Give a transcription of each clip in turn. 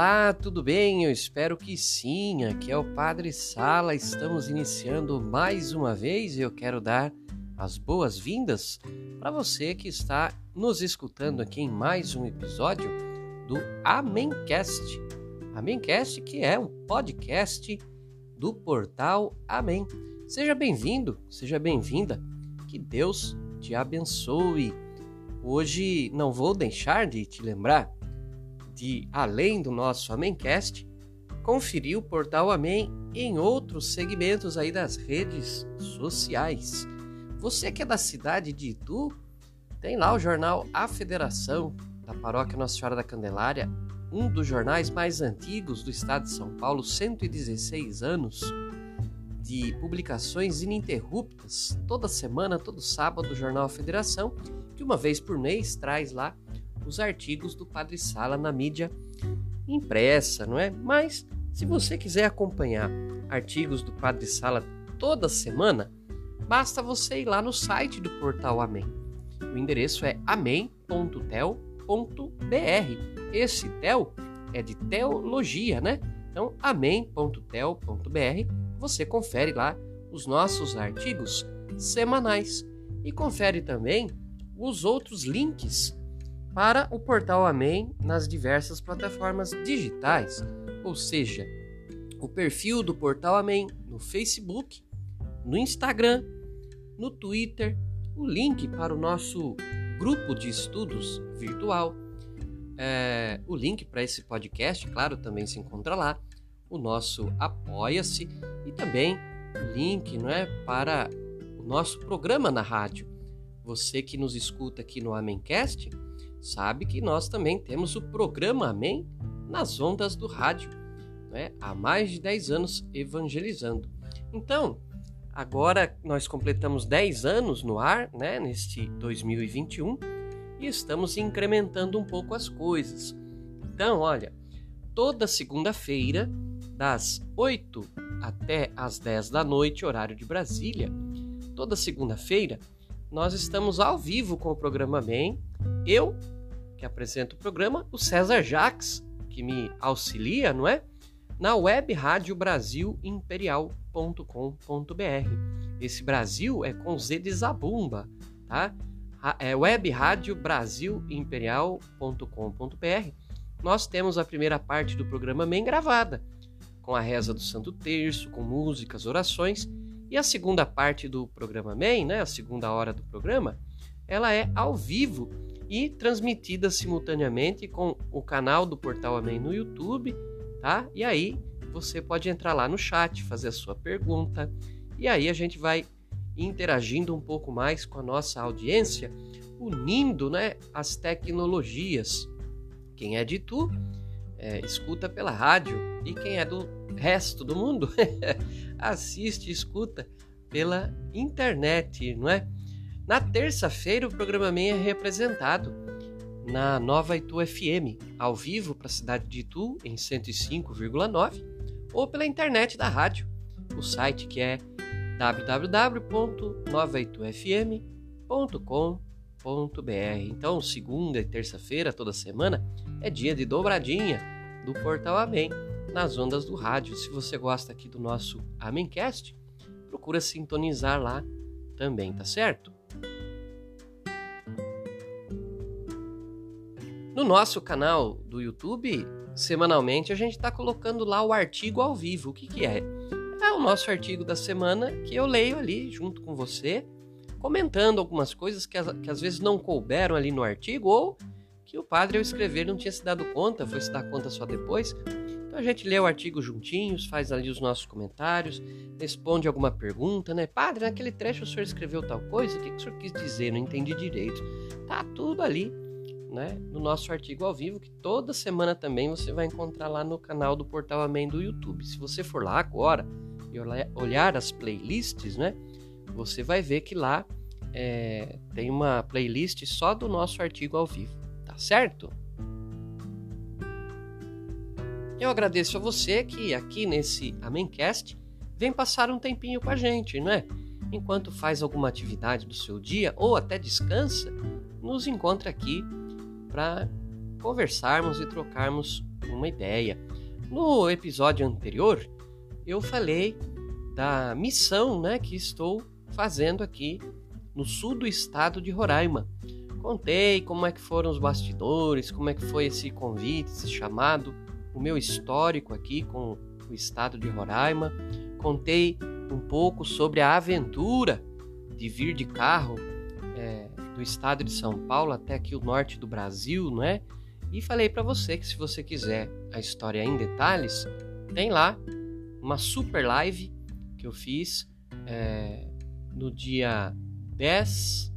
Olá, tudo bem? Eu espero que sim. Aqui é o Padre Sala. Estamos iniciando mais uma vez e eu quero dar as boas-vindas para você que está nos escutando aqui em mais um episódio do Amencast. Amencast, que é um podcast do portal Amém. Seja bem-vindo, seja bem-vinda. Que Deus te abençoe. Hoje não vou deixar de te lembrar de, além do nosso Amencast, conferir o portal Amém em outros segmentos aí das redes sociais. Você que é da cidade de Itu, tem lá o jornal A Federação da Paróquia Nossa Senhora da Candelária, um dos jornais mais antigos do estado de São Paulo, 116 anos de publicações ininterruptas, toda semana, todo sábado, o jornal A Federação, que uma vez por mês traz lá os artigos do Padre Sala na mídia impressa, não é? Mas se você quiser acompanhar artigos do Padre Sala toda semana, basta você ir lá no site do portal Amém. O endereço é amém.tel.br. Esse tel é de teologia, né? Então, amém.tel.br, você confere lá os nossos artigos semanais e confere também os outros links para o portal Amém nas diversas plataformas digitais, ou seja, o perfil do portal Amém no Facebook, no Instagram, no Twitter, o link para o nosso grupo de estudos virtual, é, o link para esse podcast, claro, também se encontra lá, o nosso Apoia-se e também o link não é, para o nosso programa na rádio. Você que nos escuta aqui no Amencast, sabe que nós também temos o programa Amém nas ondas do rádio, né? há mais de 10 anos evangelizando. Então, agora nós completamos 10 anos no ar, né? neste 2021, e estamos incrementando um pouco as coisas. Então, olha, toda segunda-feira, das 8 até as 10 da noite, horário de Brasília, toda segunda-feira, nós estamos ao vivo com o programa Bem. Eu, que apresento o programa, o César Jaques, que me auxilia, não é? Na web rádio Brasil Imperial.com.br. Esse Brasil é com Z de Zabumba, tá? É web rádio. Nós temos a primeira parte do programa bem gravada, com a reza do Santo Terço, com músicas, orações e a segunda parte do programa MEI, né, a segunda hora do programa, ela é ao vivo e transmitida simultaneamente com o canal do Portal Amém no YouTube, tá? E aí você pode entrar lá no chat, fazer a sua pergunta, e aí a gente vai interagindo um pouco mais com a nossa audiência, unindo né, as tecnologias. Quem é de tu, é, escuta pela rádio, e quem é do resto do mundo assiste escuta pela internet, não é? Na terça-feira, o programa MEI é representado na Nova Itu FM, ao vivo para a cidade de Itu, em 105,9, ou pela internet da rádio, o site que é www.novaitufm.com.br. Então, segunda e terça-feira, toda semana, é dia de dobradinha do Portal Amém nas ondas do rádio. Se você gosta aqui do nosso Amencast, procura sintonizar lá também, tá certo? No nosso canal do YouTube, semanalmente a gente está colocando lá o artigo ao vivo. O que, que é? É o nosso artigo da semana que eu leio ali junto com você, comentando algumas coisas que, que às vezes não couberam ali no artigo ou que o padre ao escrever não tinha se dado conta, foi se dar conta só depois. Então a gente lê o artigo juntinhos, faz ali os nossos comentários, responde alguma pergunta, né? Padre, naquele trecho o senhor escreveu tal coisa, o que, que o senhor quis dizer? Não entendi direito. Tá tudo ali, né? No nosso artigo ao vivo, que toda semana também você vai encontrar lá no canal do Portal Amém do YouTube. Se você for lá agora e olhar as playlists, né? Você vai ver que lá é, tem uma playlist só do nosso artigo ao vivo, tá certo? Eu agradeço a você que aqui nesse Amencast vem passar um tempinho com a gente, não é? Enquanto faz alguma atividade do seu dia ou até descansa, nos encontra aqui para conversarmos e trocarmos uma ideia. No episódio anterior, eu falei da missão né, que estou fazendo aqui no sul do estado de Roraima. Contei como é que foram os bastidores, como é que foi esse convite, esse chamado, o meu histórico aqui com o estado de Roraima. Contei um pouco sobre a aventura de vir de carro é, do estado de São Paulo até aqui o norte do Brasil, não é? E falei para você que se você quiser a história em detalhes, tem lá uma super live que eu fiz é, no dia 10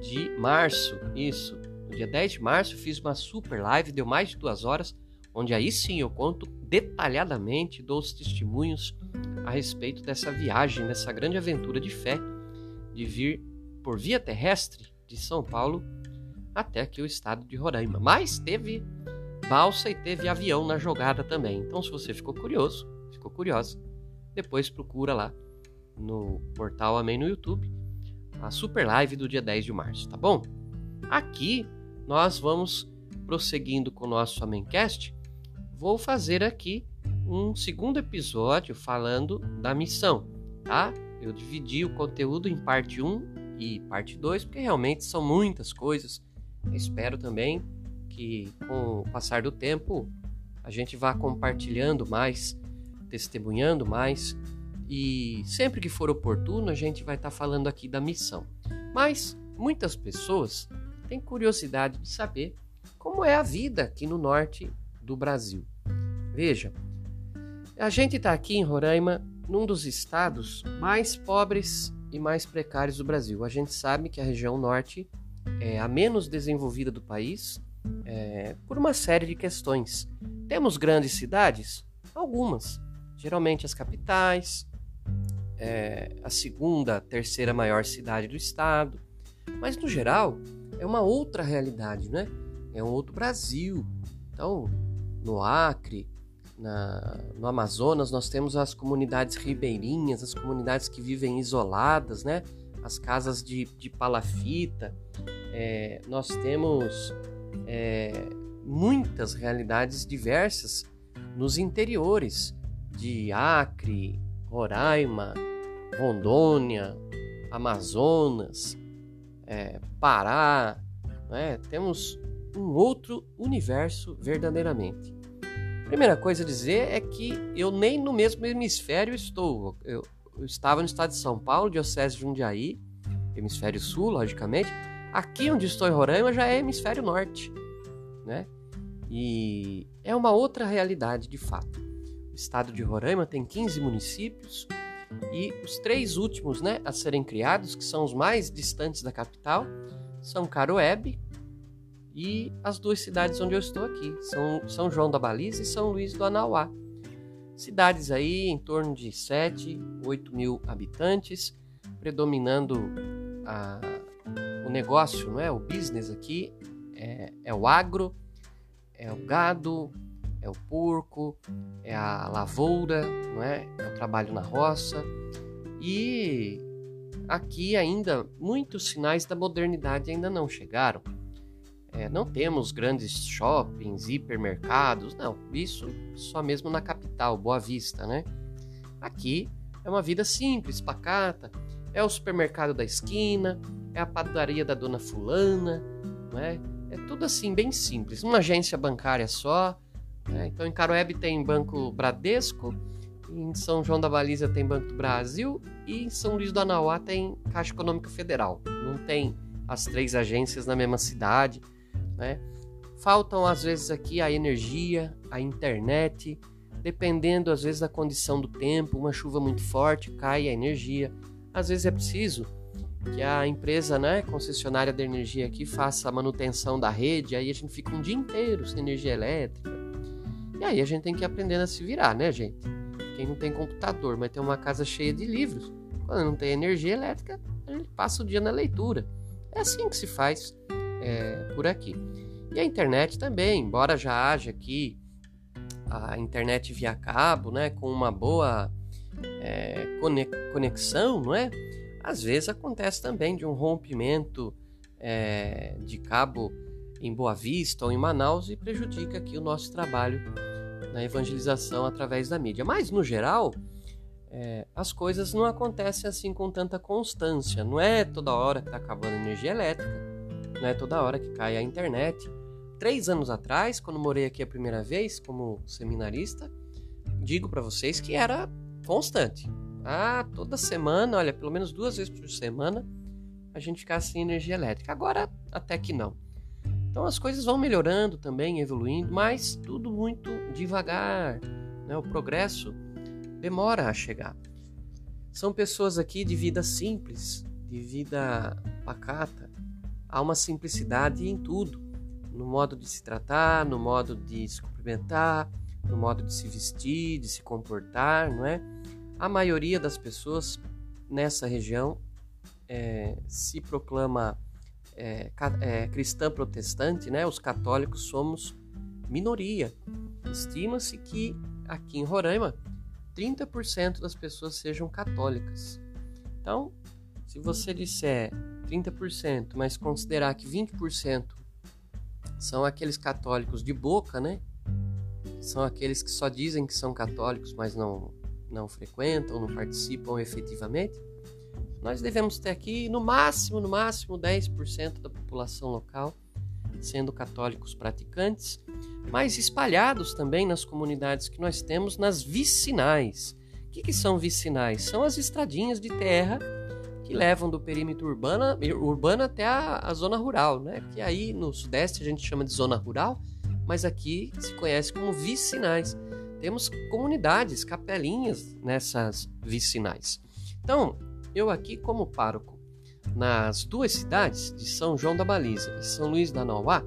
de março. Isso, no dia 10 de março fiz uma super live, deu mais de duas horas, onde aí sim eu conto detalhadamente, dou os testemunhos a respeito dessa viagem, dessa grande aventura de fé de vir por via terrestre de São Paulo até aqui o estado de Roraima. Mas teve balsa e teve avião na jogada também. Então, se você ficou curioso, ficou curiosa, depois procura lá no portal Amém no YouTube a super live do dia 10 de março, tá bom? Aqui nós vamos prosseguindo com o nosso Amencast. Vou fazer aqui um segundo episódio falando da missão, tá? Eu dividi o conteúdo em parte 1 e parte 2, porque realmente são muitas coisas. Eu espero também que com o passar do tempo a gente vá compartilhando mais testemunhando mais e sempre que for oportuno a gente vai estar tá falando aqui da missão. Mas muitas pessoas têm curiosidade de saber como é a vida aqui no norte do Brasil. Veja, a gente está aqui em Roraima, num dos estados mais pobres e mais precários do Brasil. A gente sabe que a região norte é a menos desenvolvida do país é, por uma série de questões. Temos grandes cidades? Algumas geralmente as capitais, é, a segunda, terceira maior cidade do estado, mas no geral é uma outra realidade, né? É um outro Brasil. Então, no Acre, na, no Amazonas, nós temos as comunidades ribeirinhas, as comunidades que vivem isoladas, né? As casas de, de palafita. É, nós temos é, muitas realidades diversas nos interiores de Acre, Roraima, Rondônia, Amazonas, é, Pará, né? temos um outro universo verdadeiramente. Primeira coisa a dizer é que eu nem no mesmo hemisfério estou. Eu, estava no estado de São Paulo, Diocese de Jundiaí, hemisfério sul, logicamente. Aqui onde estou em Roraima já é hemisfério norte, né? E é uma outra realidade de fato. O estado de Roraima tem 15 municípios e os três últimos né, a serem criados, que são os mais distantes da capital, são Caroebe e as duas cidades onde eu estou aqui, são São João da Baliza e São Luís do Anauá. Cidades aí em torno de 7, 8 mil habitantes, predominando a, o negócio, não é? o business aqui é, é o agro, é o gado, é o porco, é a lavoura, não é? é o trabalho na roça. E aqui ainda muitos sinais da modernidade ainda não chegaram. É, não temos grandes shoppings, hipermercados, não. Isso só mesmo na capital, Boa Vista, né? Aqui é uma vida simples, pacata. É o supermercado da esquina, é a padaria da dona fulana, não é? É tudo assim, bem simples. Uma agência bancária só, né? Então, em Caroebe tem Banco Bradesco, em São João da Baliza tem Banco do Brasil e em São Luís do Anauá tem Caixa Econômica Federal. Não tem as três agências na mesma cidade. Né? Faltam, às vezes, aqui a energia, a internet, dependendo, às vezes, da condição do tempo. Uma chuva muito forte, cai a energia. Às vezes é preciso que a empresa, né, concessionária da energia aqui, faça a manutenção da rede, aí a gente fica um dia inteiro sem energia elétrica. E aí a gente tem que aprender a se virar, né, gente? Quem não tem computador, mas tem uma casa cheia de livros, quando não tem energia elétrica, a gente passa o dia na leitura. É assim que se faz é, por aqui. E a internet também, embora já haja aqui a internet via cabo, né, com uma boa é, conexão, não é? Às vezes acontece também de um rompimento é, de cabo em Boa Vista ou em Manaus e prejudica aqui o nosso trabalho na evangelização através da mídia. Mas, no geral, é, as coisas não acontecem assim com tanta constância. Não é toda hora que está acabando a energia elétrica, não é toda hora que cai a internet. Três anos atrás, quando morei aqui a primeira vez como seminarista, digo para vocês que era constante. Ah, toda semana, olha, pelo menos duas vezes por semana, a gente ficar sem energia elétrica. Agora, até que não. Então as coisas vão melhorando também, evoluindo, mas tudo muito devagar. Né? O progresso demora a chegar. São pessoas aqui de vida simples, de vida pacata. Há uma simplicidade em tudo, no modo de se tratar, no modo de se cumprimentar, no modo de se vestir, de se comportar, não é? A maioria das pessoas nessa região é, se proclama é, é, cristã protestante, né, os católicos somos minoria. Estima-se que aqui em Roraima 30% das pessoas sejam católicas. Então, se você disser 30%, mas considerar que 20% são aqueles católicos de boca, né? São aqueles que só dizem que são católicos, mas não não frequentam, não participam efetivamente nós devemos ter aqui no máximo, no máximo 10% da população local sendo católicos praticantes, mas espalhados também nas comunidades que nós temos nas vicinais. O que, que são vicinais? São as estradinhas de terra que levam do perímetro urbano, urbano até a, a, zona rural, né? Que aí no sudeste a gente chama de zona rural, mas aqui se conhece como vicinais. Temos comunidades, capelinhas nessas vicinais. Então, eu aqui como pároco nas duas cidades de São João da Baliza e São Luís da Nauá,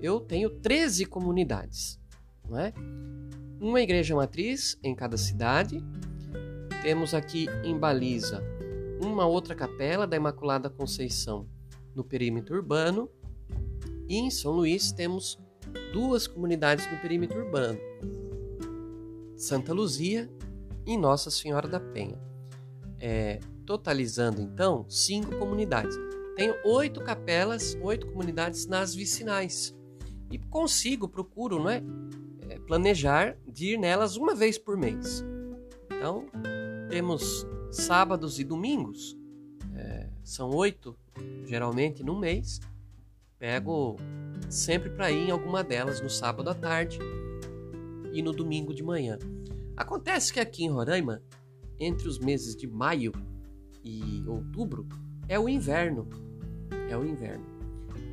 eu tenho 13 comunidades, não é? Uma igreja matriz em cada cidade. Temos aqui em Baliza uma outra capela da Imaculada Conceição no perímetro urbano. E em São Luís temos duas comunidades no perímetro urbano: Santa Luzia e Nossa Senhora da Penha. É, totalizando então cinco comunidades. Tenho oito capelas, oito comunidades nas vicinais e consigo, procuro, não é, é, planejar de ir nelas uma vez por mês. Então temos sábados e domingos, é, são oito geralmente no mês. Pego sempre para ir em alguma delas no sábado à tarde e no domingo de manhã. Acontece que aqui em Roraima, entre os meses de maio e outubro é o inverno. É o inverno.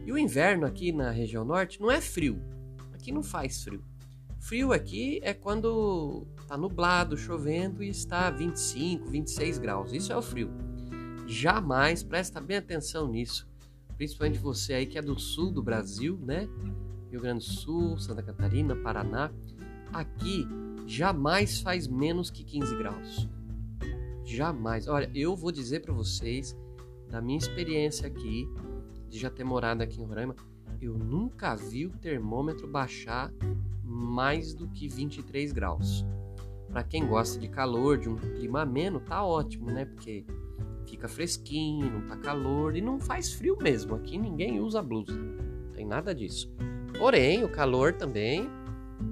E o inverno aqui na região norte não é frio. Aqui não faz frio. Frio aqui é quando está nublado, chovendo e está 25, 26 graus. Isso é o frio. Jamais, presta bem atenção nisso. Principalmente você aí que é do sul do Brasil, né? Rio Grande do Sul, Santa Catarina, Paraná. Aqui jamais faz menos que 15 graus. Jamais. Olha, eu vou dizer para vocês, da minha experiência aqui, de já ter morado aqui em Roraima, eu nunca vi o termômetro baixar mais do que 23 graus. Para quem gosta de calor, de um clima ameno, tá ótimo, né? Porque fica fresquinho, não tá calor e não faz frio mesmo. Aqui ninguém usa blusa, não tem nada disso. Porém, o calor também,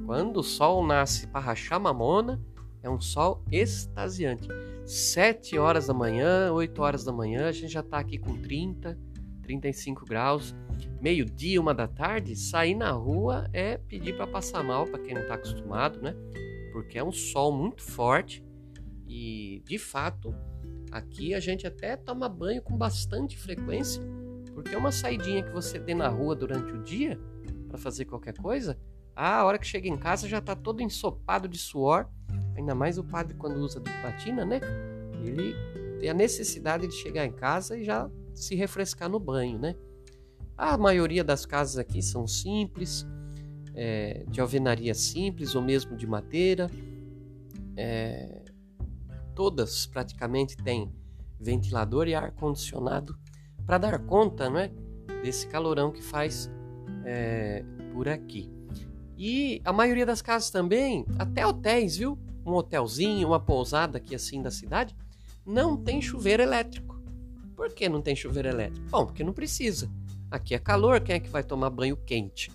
quando o sol nasce para rachar mamona, é um sol extasiante. 7 horas da manhã, 8 horas da manhã, a gente já está aqui com 30, 35 graus. Meio-dia, uma da tarde, sair na rua é pedir para passar mal, para quem não está acostumado, né? Porque é um sol muito forte e, de fato, aqui a gente até toma banho com bastante frequência, porque uma saidinha que você dê na rua durante o dia para fazer qualquer coisa, a hora que chega em casa já está todo ensopado de suor Ainda mais o padre quando usa do patina, né? Ele tem a necessidade de chegar em casa e já se refrescar no banho, né? A maioria das casas aqui são simples, é, de alvenaria simples ou mesmo de madeira. É, todas praticamente têm ventilador e ar condicionado para dar conta, não é, desse calorão que faz é, por aqui. E a maioria das casas também, até hotéis, viu? um hotelzinho, uma pousada aqui assim da cidade, não tem chuveiro elétrico. Por que não tem chuveiro elétrico? Bom, porque não precisa. Aqui é calor, quem é que vai tomar banho quente?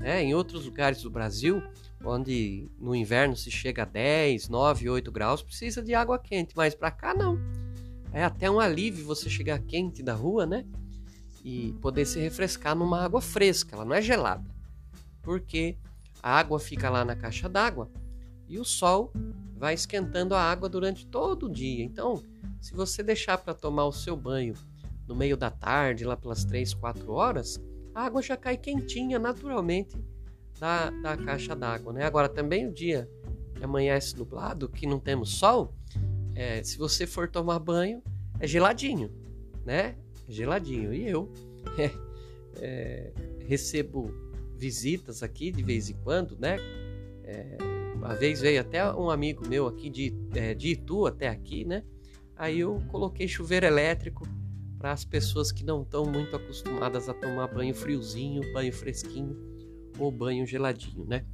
É, em outros lugares do Brasil, onde no inverno se chega a 10, 9, 8 graus, precisa de água quente, mas para cá não. É até um alívio você chegar quente da rua, né? E poder se refrescar numa água fresca, ela não é gelada. Porque a água fica lá na caixa d'água e o sol vai esquentando a água durante todo o dia. Então, se você deixar para tomar o seu banho no meio da tarde, lá pelas 3, 4 horas, a água já cai quentinha naturalmente da, da caixa d'água. Né? Agora, também o dia que amanhece nublado, que não temos sol, é, se você for tomar banho, é geladinho, né? É geladinho. E eu é, é, recebo visitas aqui de vez em quando, né? É, uma vez veio até um amigo meu aqui de, é, de Itu até aqui, né? Aí eu coloquei chuveiro elétrico para as pessoas que não estão muito acostumadas a tomar banho friozinho, banho fresquinho ou banho geladinho, né?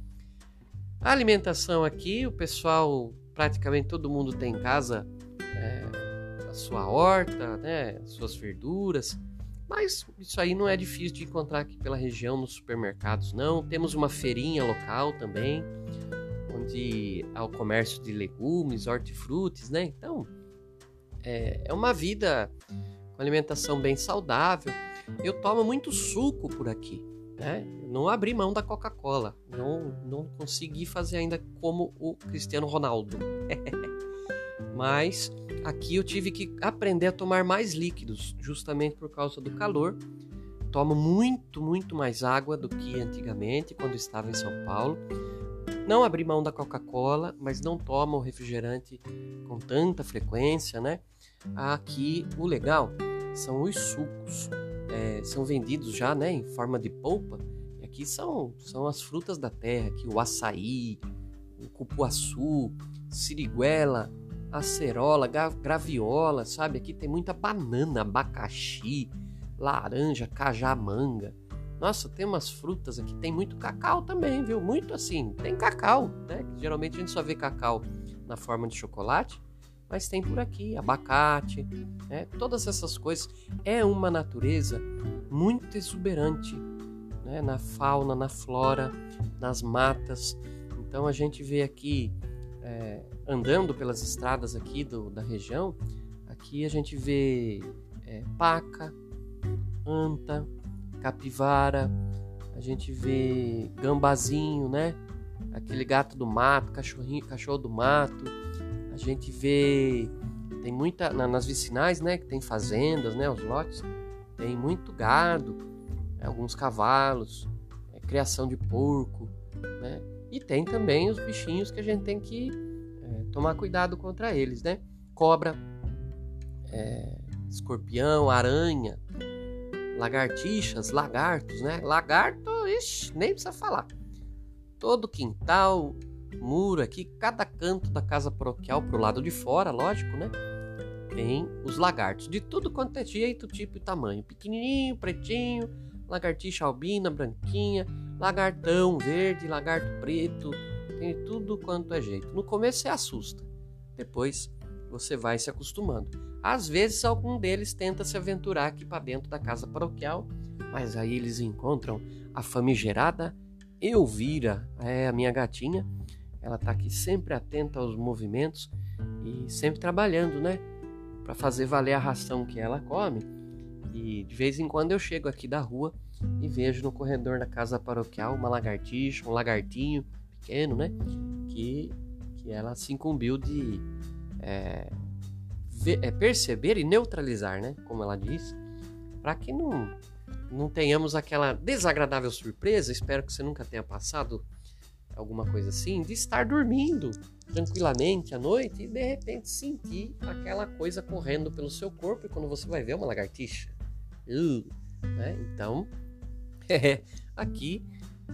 A alimentação aqui, o pessoal, praticamente todo mundo tem em casa é, a sua horta, né? As suas verduras, mas isso aí não é difícil de encontrar aqui pela região nos supermercados, não. Temos uma feirinha local também, onde há o comércio de legumes, hortifrutis, né? Então, é, é uma vida com alimentação bem saudável. Eu tomo muito suco por aqui, né? Não abri mão da Coca-Cola, não, não consegui fazer ainda como o Cristiano Ronaldo. Mas aqui eu tive que aprender a tomar mais líquidos, justamente por causa do calor. Tomo muito, muito mais água do que antigamente, quando estava em São Paulo. Não abri mão da Coca-Cola, mas não tomo refrigerante com tanta frequência, né? Aqui o legal são os sucos. É, são vendidos já né, em forma de polpa. E aqui são, são as frutas da terra, aqui, o açaí, o cupuaçu, siriguela, acerola, graviola, sabe? Aqui tem muita banana, abacaxi, laranja, cajamanga. Nossa, tem umas frutas aqui, tem muito cacau também, viu? Muito assim, tem cacau, né? Geralmente a gente só vê cacau na forma de chocolate mas tem por aqui abacate, né? todas essas coisas. É uma natureza muito exuberante né? na fauna, na flora, nas matas. Então a gente vê aqui, é, andando pelas estradas aqui do, da região, aqui a gente vê é, paca, anta, capivara, a gente vê gambazinho, né? Aquele gato do mato, cachorrinho, cachorro do mato a gente vê tem muita nas vicinais, né, que tem fazendas, né, os lotes, tem muito gado, né, alguns cavalos, é, criação de porco, né, e tem também os bichinhos que a gente tem que é, tomar cuidado contra eles, né, cobra, é, escorpião, aranha, lagartixas, lagartos, né, lagarto, ixi, nem precisa falar. Todo quintal, muro aqui, cada canto da casa paroquial pro lado de fora, lógico, né? Tem os lagartos de tudo quanto é jeito, tipo e tamanho. Pequenininho, pretinho, lagartixa albina, branquinha, lagartão verde, lagarto preto, tem tudo quanto é jeito. No começo você assusta, depois você vai se acostumando. Às vezes algum deles tenta se aventurar aqui para dentro da casa paroquial, mas aí eles encontram a famigerada Elvira, é a minha gatinha, ela está aqui sempre atenta aos movimentos e sempre trabalhando, né? Para fazer valer a ração que ela come. E de vez em quando eu chego aqui da rua e vejo no corredor da casa paroquial uma lagartixa, um lagartinho pequeno, né? Que, que ela se incumbiu de é, ver, é, perceber e neutralizar, né? Como ela diz, para que não, não tenhamos aquela desagradável surpresa. Espero que você nunca tenha passado alguma coisa assim, de estar dormindo tranquilamente à noite e de repente sentir aquela coisa correndo pelo seu corpo e quando você vai ver uma lagartixa. Uh, né? Então, é, aqui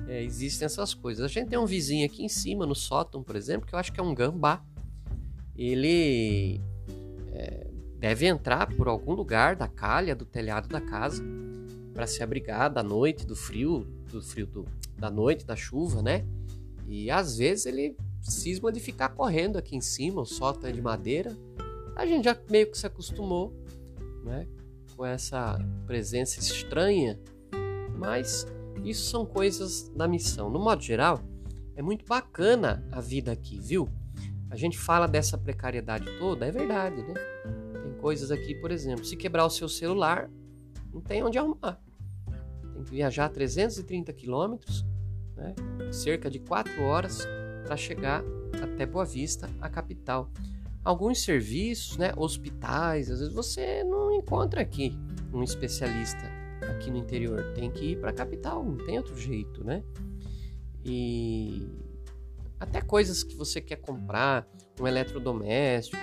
é, existem essas coisas. A gente tem um vizinho aqui em cima, no sótão, por exemplo, que eu acho que é um gambá. Ele é, deve entrar por algum lugar da calha do telhado da casa para se abrigar da noite, do frio, do frio do, da noite, da chuva, né? E às vezes ele cisma de ficar correndo aqui em cima, o sótão é de madeira. A gente já meio que se acostumou né, com essa presença estranha Mas isso são coisas da missão. No modo geral, é muito bacana a vida aqui, viu? A gente fala dessa precariedade toda, é verdade, né? Tem coisas aqui, por exemplo, se quebrar o seu celular, não tem onde arrumar. Tem que viajar 330 quilômetros, né? cerca de 4 horas, para chegar até Boa Vista, a capital. Alguns serviços, né, hospitais, às vezes você não encontra aqui um especialista aqui no interior, tem que ir para a capital, não tem outro jeito, né? E até coisas que você quer comprar, um eletrodoméstico,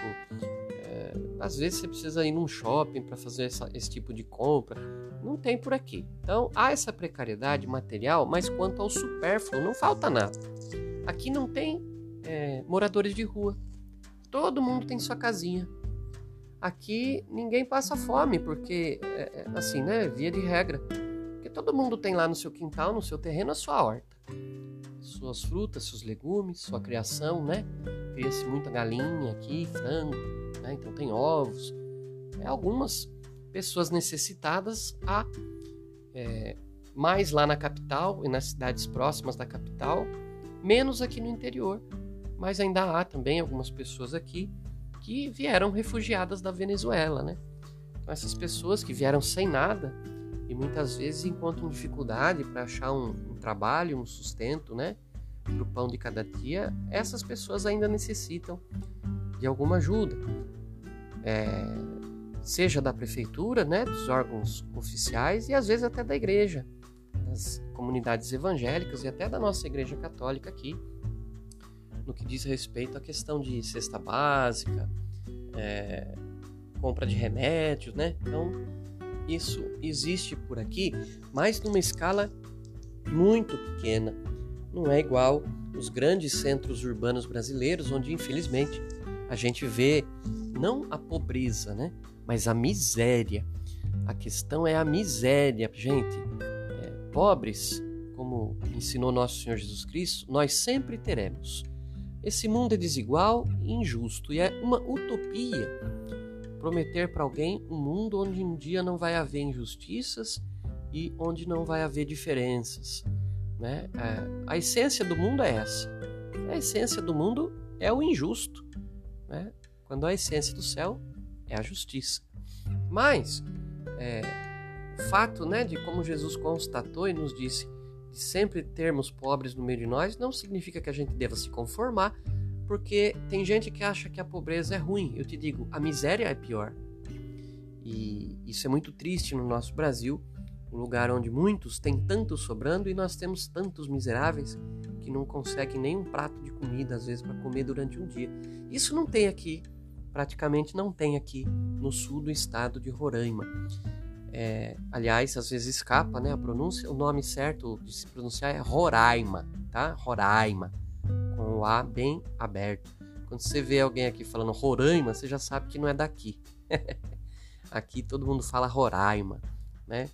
é, às vezes você precisa ir num shopping para fazer essa, esse tipo de compra, não tem por aqui. Então há essa precariedade material, mas quanto ao supérfluo, não falta nada. Aqui não tem é, moradores de rua, todo mundo tem sua casinha. Aqui ninguém passa fome, porque, é, é, assim, né, via de regra, porque todo mundo tem lá no seu quintal, no seu terreno, a sua horta suas frutas, seus legumes, sua criação, né? Cria-se muita galinha aqui, frango, né? Então tem ovos. É, algumas pessoas necessitadas há é, mais lá na capital e nas cidades próximas da capital, menos aqui no interior. Mas ainda há também algumas pessoas aqui que vieram refugiadas da Venezuela, né? Então essas pessoas que vieram sem nada e muitas vezes encontram dificuldade para achar um, um, trabalho, um sustento, né? Para o pão de cada dia, essas pessoas ainda necessitam de alguma ajuda, é, seja da prefeitura, né? Dos órgãos oficiais e às vezes até da igreja, das comunidades evangélicas e até da nossa igreja católica aqui, no que diz respeito à questão de cesta básica, é, compra de remédios, né? Então isso existe por aqui, mas numa escala muito pequena. Não é igual os grandes centros urbanos brasileiros, onde infelizmente a gente vê não a pobreza, né? mas a miséria. A questão é a miséria, gente. É, pobres, como ensinou nosso Senhor Jesus Cristo, nós sempre teremos. Esse mundo é desigual e injusto e é uma utopia prometer para alguém um mundo onde um dia não vai haver injustiças e onde não vai haver diferenças. Né? É, a essência do mundo é essa. A essência do mundo é o injusto, né? Quando a essência do céu é a justiça. Mas é, o fato né, de como Jesus constatou e nos disse de sempre termos pobres no meio de nós não significa que a gente deva se conformar porque tem gente que acha que a pobreza é ruim. Eu te digo, a miséria é pior. E isso é muito triste no nosso Brasil, um lugar onde muitos têm tanto sobrando e nós temos tantos miseráveis que não conseguem nem um prato de comida, às vezes, para comer durante um dia. Isso não tem aqui, praticamente não tem aqui no sul do estado de Roraima. É, aliás, às vezes escapa né, a pronúncia, o nome certo de se pronunciar é Roraima, tá? Roraima com o A bem aberto. Quando você vê alguém aqui falando Roraima, você já sabe que não é daqui. aqui todo mundo fala Roraima, né?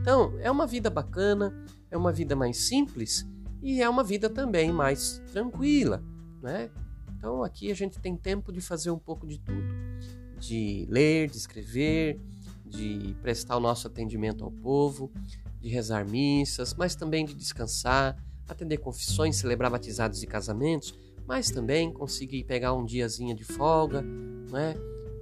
Então, é uma vida bacana, é uma vida mais simples e é uma vida também mais tranquila, né? Então, aqui a gente tem tempo de fazer um pouco de tudo, de ler, de escrever, de prestar o nosso atendimento ao povo, de rezar missas, mas também de descansar, atender confissões, celebrar batizados e casamentos, mas também conseguir pegar um diazinho de folga, né,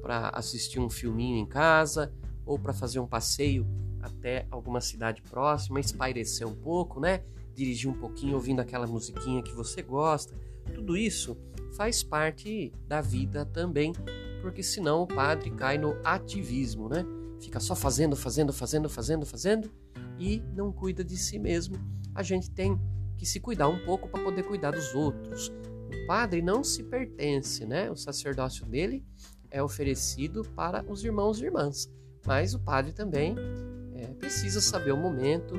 para assistir um filminho em casa ou para fazer um passeio até alguma cidade próxima, espairecer um pouco, né, dirigir um pouquinho ouvindo aquela musiquinha que você gosta. Tudo isso faz parte da vida também, porque senão o padre cai no ativismo, né? Fica só fazendo, fazendo, fazendo, fazendo, fazendo e não cuida de si mesmo. A gente tem que se cuidar um pouco para poder cuidar dos outros. O padre não se pertence, né? O sacerdócio dele é oferecido para os irmãos e irmãs, mas o padre também é, precisa saber o momento,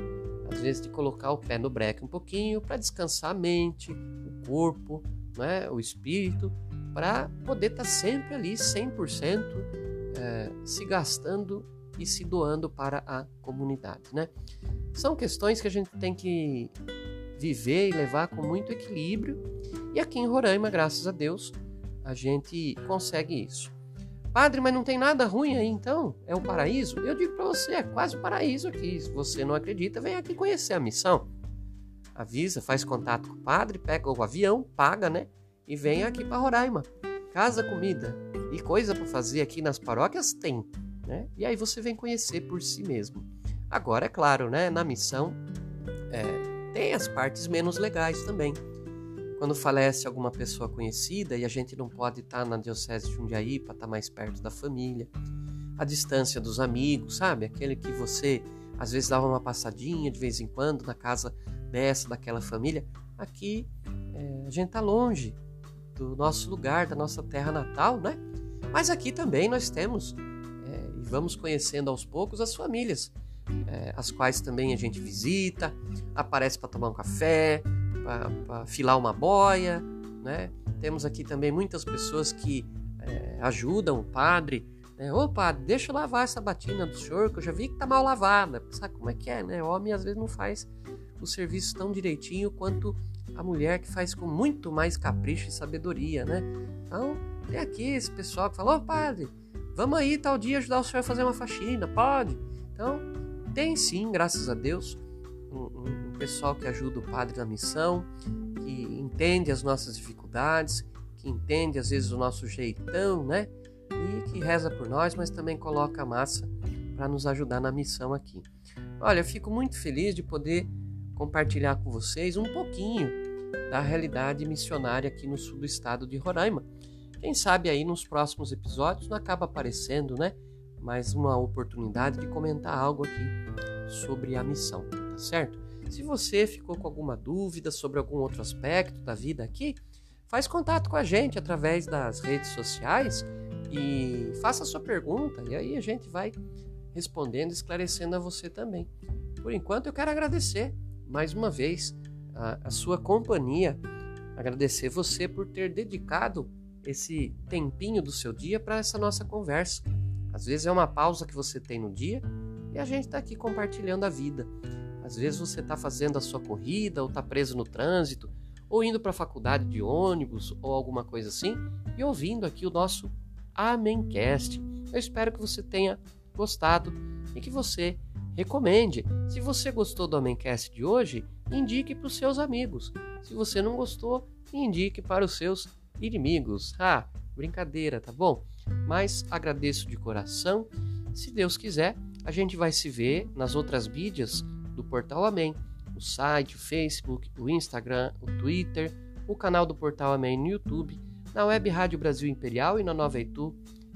às vezes, de colocar o pé no breque um pouquinho para descansar a mente, o corpo, né? o espírito, para poder estar tá sempre ali 100% é, se gastando e se doando para a comunidade, né? São questões que a gente tem que viver e levar com muito equilíbrio. E aqui em Roraima, graças a Deus, a gente consegue isso. Padre, mas não tem nada ruim aí então? É o paraíso? Eu digo para você, é quase o paraíso aqui. Se você não acredita, vem aqui conhecer a missão. Avisa, faz contato com o padre, pega o avião, paga, né? E vem aqui para Roraima. Casa, comida e coisa para fazer aqui nas paróquias tem, né? E aí você vem conhecer por si mesmo. Agora, é claro, né? Na missão é, tem as partes menos legais também quando falece alguma pessoa conhecida e a gente não pode estar na Diocese de Jundiaí para estar mais perto da família, a distância dos amigos, sabe? Aquele que você às vezes dava uma passadinha de vez em quando na casa dessa, daquela família. Aqui é, a gente está longe do nosso lugar, da nossa terra natal, né? Mas aqui também nós temos é, e vamos conhecendo aos poucos as famílias, é, as quais também a gente visita, aparece para tomar um café, para filar uma boia, né? Temos aqui também muitas pessoas que é, ajudam o padre. Né? Ô padre, deixa eu lavar essa batina do senhor, que eu já vi que tá mal lavada. Sabe como é que é, né? O homem às vezes não faz o serviço tão direitinho quanto a mulher que faz com muito mais capricho e sabedoria, né? Então, tem aqui esse pessoal que fala, ô padre, vamos aí tal dia ajudar o senhor a fazer uma faxina, pode? Então, tem sim, graças a Deus, um, um pessoal que ajuda o padre na missão, que entende as nossas dificuldades, que entende às vezes o nosso jeitão, né? E que reza por nós, mas também coloca a massa para nos ajudar na missão aqui. Olha, eu fico muito feliz de poder compartilhar com vocês um pouquinho da realidade missionária aqui no sul do estado de Roraima. Quem sabe aí nos próximos episódios não acaba aparecendo, né? Mais uma oportunidade de comentar algo aqui sobre a missão tá certo? Se você ficou com alguma dúvida sobre algum outro aspecto da vida aqui, faz contato com a gente através das redes sociais e faça a sua pergunta e aí a gente vai respondendo, esclarecendo a você também. Por enquanto eu quero agradecer mais uma vez a, a sua companhia, agradecer você por ter dedicado esse tempinho do seu dia para essa nossa conversa. Às vezes é uma pausa que você tem no dia e a gente está aqui compartilhando a vida. Às vezes você está fazendo a sua corrida, ou está preso no trânsito, ou indo para a faculdade de ônibus, ou alguma coisa assim, e ouvindo aqui o nosso Amencast. Eu espero que você tenha gostado e que você recomende. Se você gostou do Amencast de hoje, indique para os seus amigos. Se você não gostou, indique para os seus inimigos. Ah, brincadeira, tá bom? Mas agradeço de coração. Se Deus quiser, a gente vai se ver nas outras mídias do Portal Amém, o site, o Facebook, o Instagram, o Twitter, o canal do Portal Amém no YouTube, na Web Rádio Brasil Imperial e na Nova Itu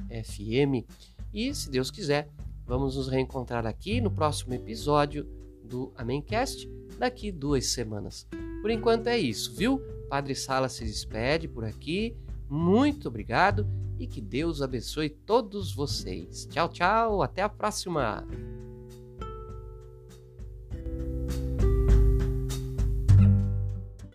FM. E, se Deus quiser, vamos nos reencontrar aqui no próximo episódio do Amémcast daqui duas semanas. Por enquanto é isso, viu? Padre Sala se despede por aqui. Muito obrigado e que Deus abençoe todos vocês. Tchau, tchau, até a próxima!